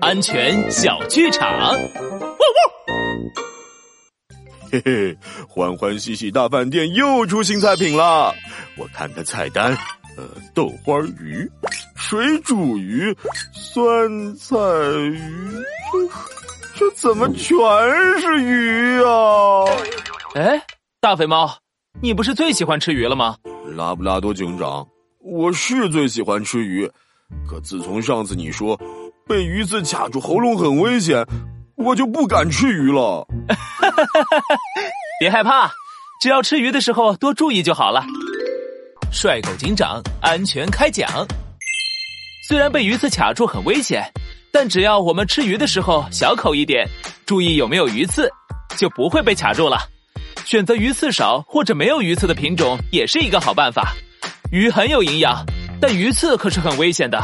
安全小剧场。汪汪！嘿嘿，欢欢喜喜大饭店又出新菜品了。我看看菜单，呃，豆花鱼、水煮鱼、酸菜鱼，这这怎么全是鱼啊？哎，大肥猫，你不是最喜欢吃鱼了吗？拉布拉多警长，我是最喜欢吃鱼，可自从上次你说被鱼刺卡住喉咙很危险，我就不敢吃鱼了。别害怕，只要吃鱼的时候多注意就好了。帅狗警长安全开讲。虽然被鱼刺卡住很危险，但只要我们吃鱼的时候小口一点，注意有没有鱼刺，就不会被卡住了。选择鱼刺少或者没有鱼刺的品种也是一个好办法。鱼很有营养，但鱼刺可是很危险的。